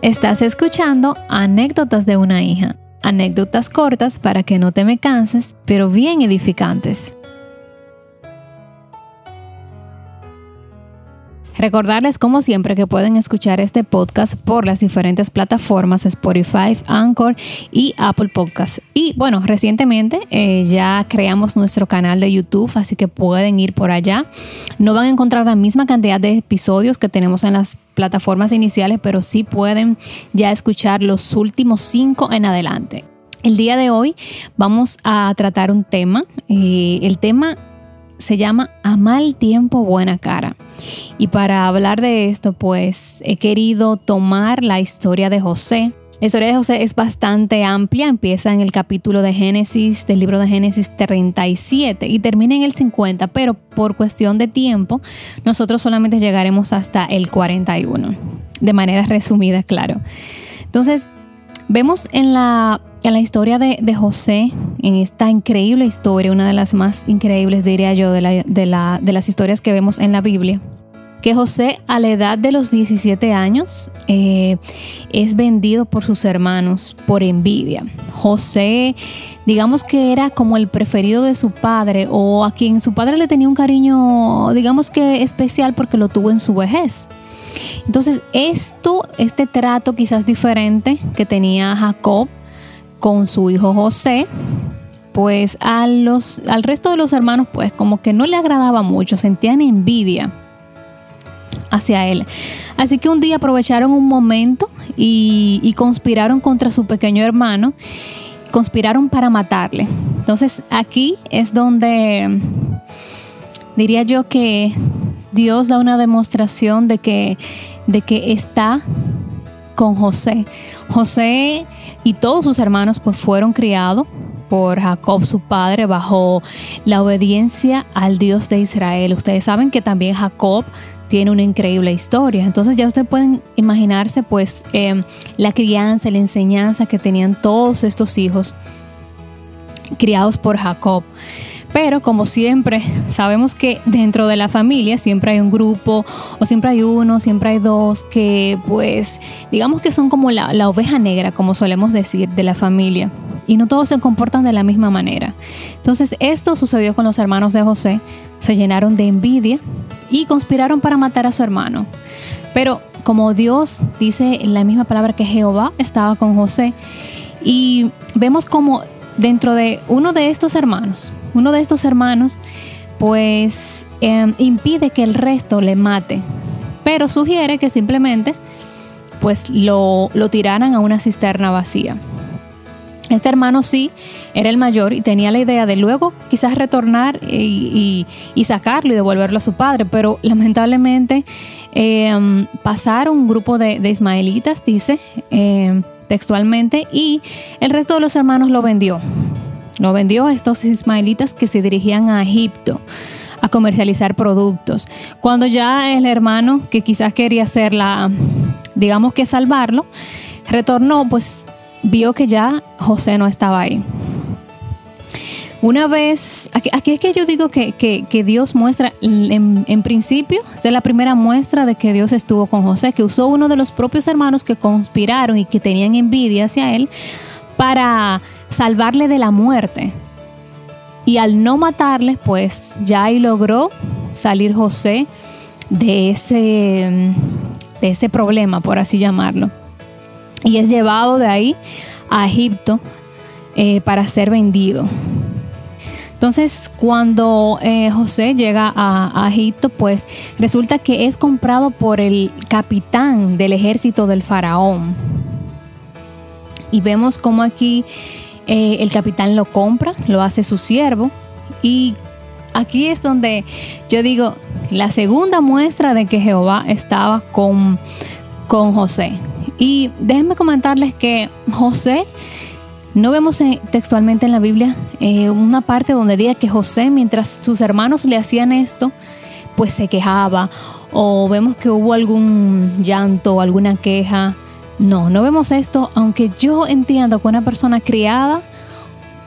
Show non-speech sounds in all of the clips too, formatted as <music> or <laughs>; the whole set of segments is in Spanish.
Estás escuchando Anécdotas de una hija. Anécdotas cortas para que no te me canses, pero bien edificantes. Recordarles como siempre que pueden escuchar este podcast por las diferentes plataformas Spotify, Anchor y Apple Podcasts. Y bueno, recientemente eh, ya creamos nuestro canal de YouTube, así que pueden ir por allá. No van a encontrar la misma cantidad de episodios que tenemos en las plataformas iniciales, pero sí pueden ya escuchar los últimos cinco en adelante. El día de hoy vamos a tratar un tema. Eh, el tema se llama A mal tiempo, buena cara. Y para hablar de esto, pues he querido tomar la historia de José. La historia de José es bastante amplia, empieza en el capítulo de Génesis, del libro de Génesis 37 y termina en el 50, pero por cuestión de tiempo, nosotros solamente llegaremos hasta el 41, de manera resumida, claro. Entonces, vemos en la en la historia de, José, en esta increíble historia, una de las más increíbles, diría yo, de, de, las historias que vemos en la Biblia, que José a la edad de los 17 años eh, es vendido por sus hermanos por envidia. José, digamos que era como el preferido de su padre o a quien su padre le tenía un cariño, digamos que especial porque lo tuvo en su vejez. Entonces, esto, este trato quizás diferente que tenía Jacob con su hijo José, pues a los, al resto de los hermanos pues como que no le agradaba mucho, sentían envidia hacia él. Así que un día aprovecharon un momento y, conspiraron contra su pequeño hermano, conspiraron para matarle. Entonces aquí es donde diría yo que Dios da una demostración de que, de que está con José. José y todos sus hermanos pues fueron criados por Jacob su padre bajo la obediencia al Dios de Israel. Ustedes saben que también Jacob tiene una increíble historia. Entonces ya ustedes pueden imaginarse pues em, la crianza, la enseñanza que tenían todos estos hijos criados por Jacob. Pero como siempre, sabemos que dentro de la familia siempre hay un grupo o siempre hay uno, siempre hay dos que pues digamos que son como la, oveja negra, como solemos decir, de la familia. Y no todos se comportan de la misma manera. Entonces esto sucedió con los hermanos de José. Se llenaron de envidia y conspiraron para matar a su hermano. Pero como Dios dice en la misma palabra que Jehová estaba con José, y vemos como dentro de uno de estos hermanos, uno de estos hermanos, pues em, impide que el resto le mate, pero sugiere que simplemente pues lo, lo tiraran a una cisterna vacía. Este hermano sí era el mayor y tenía la idea de luego quizás retornar y, sacarlo y devolverlo a su padre, pero lamentablemente em, pasaron un grupo de, ismaelitas, dice em, textualmente, y el resto de los hermanos lo vendió. Lo vendió a estos ismaelitas que se dirigían a Egipto a comercializar productos. Cuando ya el hermano, que quizás quería hacer la, digamos que salvarlo, retornó, pues vio que ya José no estaba ahí. Una vez, aquí, es que yo digo que, Dios muestra, en, en, principio, es la primera muestra de que Dios estuvo con José, que usó uno de los propios hermanos que conspiraron y que tenían envidia hacia él para salvarle de la muerte. Y al no matarle, pues ya ahí logró salir José de ese, de ese problema, por así llamarlo. Y es llevado de ahí a Egipto eh, para ser vendido. Entonces, cuando eh, José llega a, a, Egipto, pues resulta que es comprado por el capitán del ejército del faraón. Y vemos cómo aquí eh, el capitán lo compra, lo hace su siervo. Y aquí es donde yo digo la segunda muestra de que Jehová estaba con, con José. Y déjenme comentarles que José, no vemos textualmente en la Biblia eh, una parte donde diga que José, mientras sus hermanos le hacían esto, pues se quejaba. O vemos que hubo algún llanto, alguna queja no, no vemos esto, aunque yo entiendo que una persona criada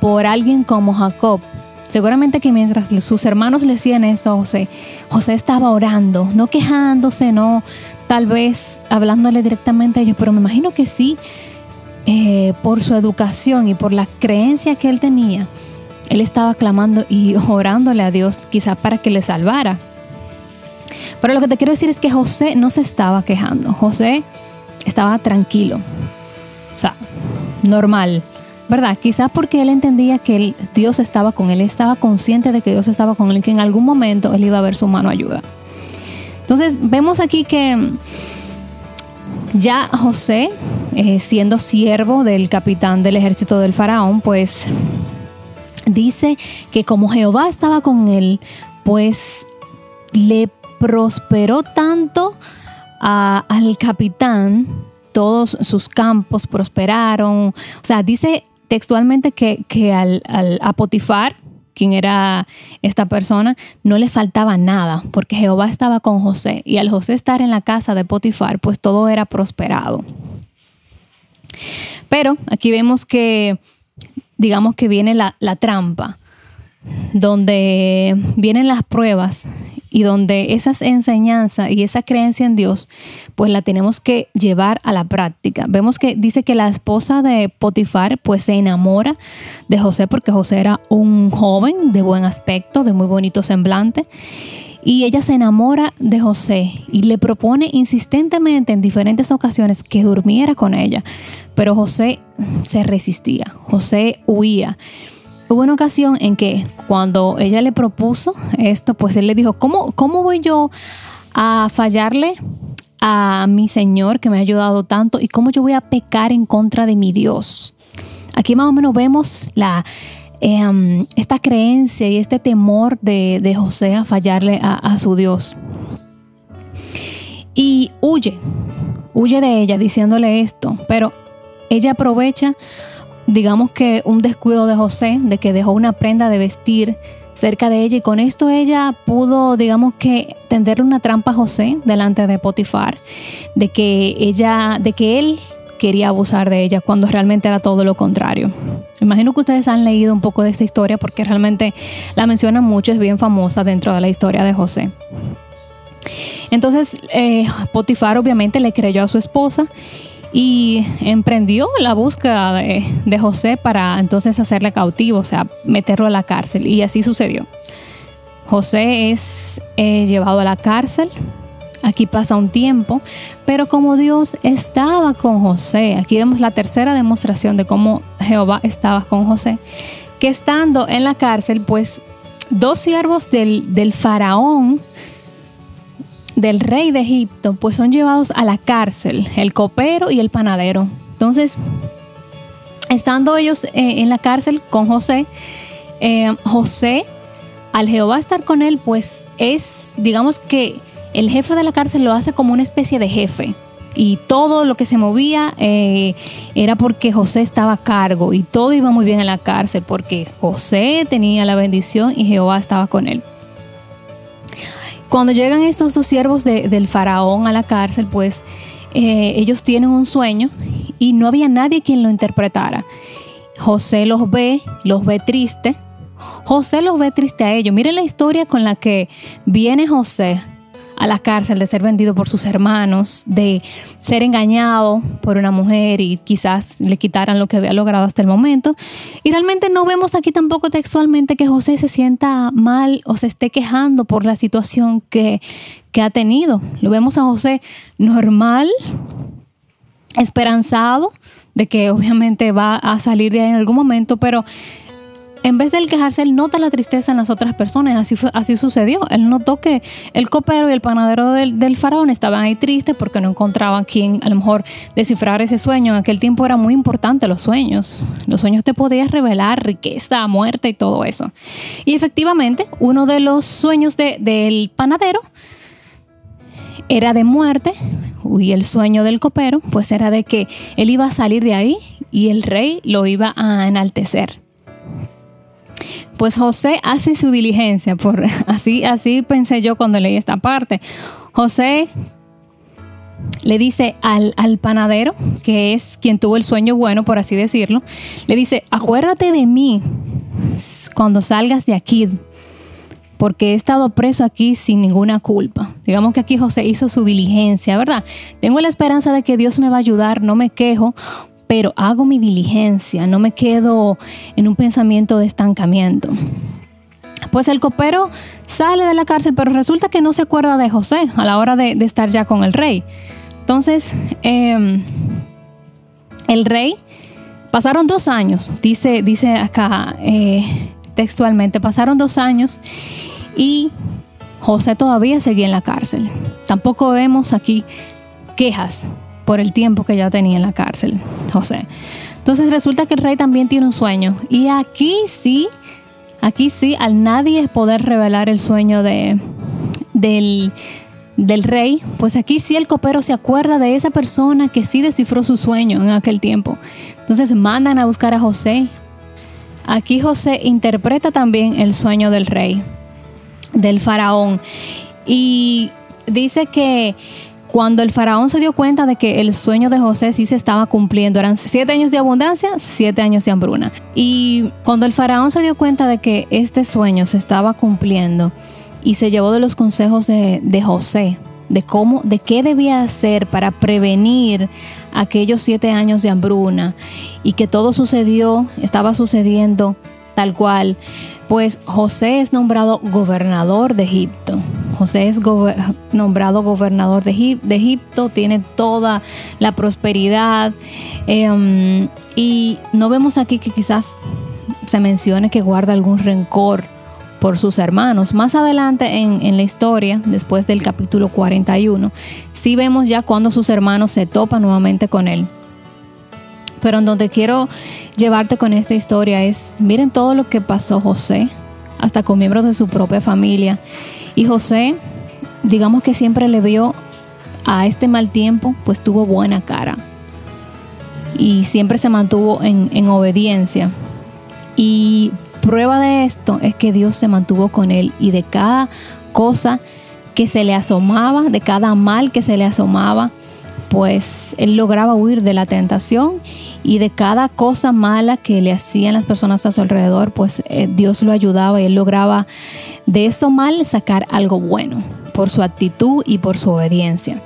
por alguien como Jacob, seguramente que mientras sus hermanos le hacían esto a José, José estaba orando, no quejándose, no tal vez hablándole directamente a ellos, pero me imagino que sí, eh, por su educación y por la creencia que él tenía, él estaba clamando y <laughs> orándole a Dios quizá para que le salvara. Pero lo que te quiero decir es que José no se estaba quejando. José estaba tranquilo. O sea, normal. ¿Verdad? Quizás porque él entendía que Dios estaba con él, estaba consciente de que Dios estaba con él y que en algún momento él iba a ver su mano ayuda. Entonces vemos aquí que ya José, eh, siendo siervo del capitán del ejército del faraón, pues dice que como Jehová estaba con él, pues le prosperó tanto al capitán, todos sus campos prosperaron. O sea, dice textualmente que, al, a Potifar, quien era esta persona, no le faltaba nada, porque Jehová estaba con José. Y al José estar en la casa de Potifar, pues todo era prosperado. Pero aquí vemos que, digamos que viene la, la trampa, donde vienen las pruebas y donde esas enseñanzas y esa creencia en Dios, pues la tenemos que llevar a la práctica. Vemos que dice que la esposa de Potifar pues se enamora de José porque José era un joven de buen aspecto, de muy bonito semblante. Y ella se enamora de José y le propone insistentemente en diferentes ocasiones que durmiera con ella. Pero José se resistía, José huía. Hubo una ocasión en que cuando ella le propuso esto, pues él le dijo, ¿cómo, cómo voy yo a fallarle a mi Señor que me ha ayudado tanto y cómo yo voy a pecar en contra de mi Dios? Aquí más o menos vemos la, em, esta creencia y este temor de, José a fallarle a, a su Dios. Y huye, huye de ella diciéndole esto, pero ella aprovecha digamos que un descuido de José, de que dejó una prenda de vestir cerca de ella y con esto ella pudo, digamos que, tenderle una trampa a José delante de Potifar, de que ella, de que él quería abusar de ella cuando realmente era todo lo contrario. Imagino que ustedes han leído un poco de esta historia porque realmente la mencionan mucho, es bien famosa dentro de la historia de José. Entonces, eh, Potifar obviamente le creyó a su esposa y emprendió la búsqueda de, José para entonces hacerle cautivo, o sea, meterlo a la cárcel. Y así sucedió. José es eh, llevado a la cárcel. Aquí pasa un tiempo, pero como Dios estaba con José, aquí vemos la tercera demostración de cómo Jehová estaba con José, que estando en la cárcel, pues dos siervos del, del faraón del rey de Egipto, pues son llevados a la cárcel, el copero y el panadero. Entonces, estando ellos eh, en la cárcel con José, eh, José, al Jehová estar con él, pues es, digamos que el jefe de la cárcel lo hace como una especie de jefe. Y todo lo que se movía eh, era porque José estaba a cargo y todo iba muy bien en la cárcel porque José tenía la bendición y Jehová estaba con él. Cuando llegan estos dos siervos del faraón a la cárcel, pues eh, ellos tienen un sueño y no había nadie quien lo interpretara. José los ve, los ve triste. José los ve triste a ellos. Miren la historia con la que viene José a la cárcel, de ser vendido por sus hermanos, de ser engañado por una mujer y quizás le quitaran lo que había logrado hasta el momento. Y realmente no vemos aquí tampoco textualmente que José se sienta mal o se esté quejando por la situación que, que ha tenido. Lo vemos a José normal, esperanzado de que obviamente va a salir de ahí en algún momento, pero en vez de él quejarse, él nota la tristeza en las otras personas. Así, así sucedió. Él notó que el copero y el panadero del, faraón estaban ahí tristes porque no encontraban quien a lo mejor descifrar ese sueño. En aquel tiempo era muy importante los sueños. Los sueños te podían revelar riqueza, muerte y todo eso. Y efectivamente, uno de los sueños del panadero era de muerte y el sueño del copero pues era de que él iba a salir de ahí y el rey lo iba a enaltecer. Pues José hace su diligencia, por, <laughs> así, así pensé yo cuando leí esta parte. José le dice al, al, panadero, que es quien tuvo el sueño bueno, por así decirlo, le dice, acuérdate de mí cuando salgas de aquí, porque he estado preso aquí sin ninguna culpa. Digamos que aquí José hizo su diligencia, ¿verdad? Tengo la esperanza de que Dios me va a ayudar, no me quejo, pero hago mi diligencia, no me quedo en un pensamiento de estancamiento. Pues el copero sale de la cárcel, pero resulta que no se acuerda de José a la hora de, estar ya con el rey. Entonces, em, el rey, pasaron dos años, dice, dice acá eh, textualmente, pasaron dos años y José todavía seguía en la cárcel. Tampoco vemos aquí quejas por el tiempo que ya tenía en la cárcel, José. Entonces resulta que el rey también tiene un sueño. Y aquí sí, aquí sí, al nadie poder revelar el sueño de, del, del rey, pues aquí sí el copero se acuerda de esa persona que sí descifró su sueño en aquel tiempo. Entonces mandan a buscar a José. Aquí José interpreta también el sueño del rey, del faraón. Y dice que cuando el faraón se dio cuenta de que el sueño de José sí se estaba cumpliendo, eran siete años de abundancia, siete años de hambruna. Y cuando el faraón se dio cuenta de que este sueño se estaba cumpliendo y se llevó de los consejos de, José, de cómo, de qué debía hacer para prevenir aquellos siete años de hambruna y que todo sucedió, estaba sucediendo tal cual, pues José es nombrado gobernador de Egipto. José es nombrado gobernador de, Egipto, tiene toda la prosperidad em, y no vemos aquí que quizás se mencione que guarda algún rencor por sus hermanos. Más adelante en, en, la historia, después del capítulo 41, sí vemos ya cuando sus hermanos se topan nuevamente con él. Pero en donde quiero llevarte con esta historia es, miren todo lo que pasó José, hasta con miembros de su propia familia. Y José, digamos que siempre le vio a este mal tiempo, pues tuvo buena cara. Y siempre se mantuvo en, obediencia. Y prueba de esto es que Dios se mantuvo con él y de cada cosa que se le asomaba, de cada mal que se le asomaba, pues él lograba huir de la tentación y de cada cosa mala que le hacían las personas a su alrededor, pues eh, Dios lo ayudaba y él lograba de eso mal sacar algo bueno por su actitud y por su obediencia.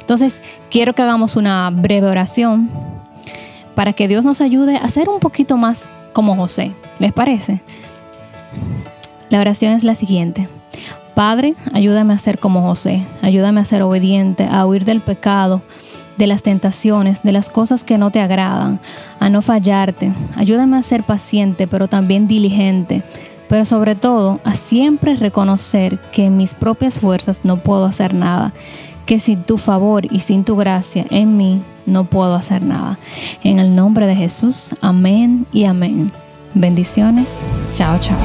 Entonces, quiero que hagamos una breve oración para que Dios nos ayude a ser un poquito más como José. ¿Les parece? La oración es la siguiente. Padre, ayúdame a ser como José, ayúdame a ser obediente, a huir del pecado, de las tentaciones, de las cosas que no te agradan, a no fallarte. Ayúdame a ser paciente, pero también diligente, pero sobre todo a siempre reconocer que en mis propias fuerzas no puedo hacer nada, que sin tu favor y sin tu gracia en mí no puedo hacer nada. En el nombre de Jesús, amén y amén. Bendiciones. Chao, chao.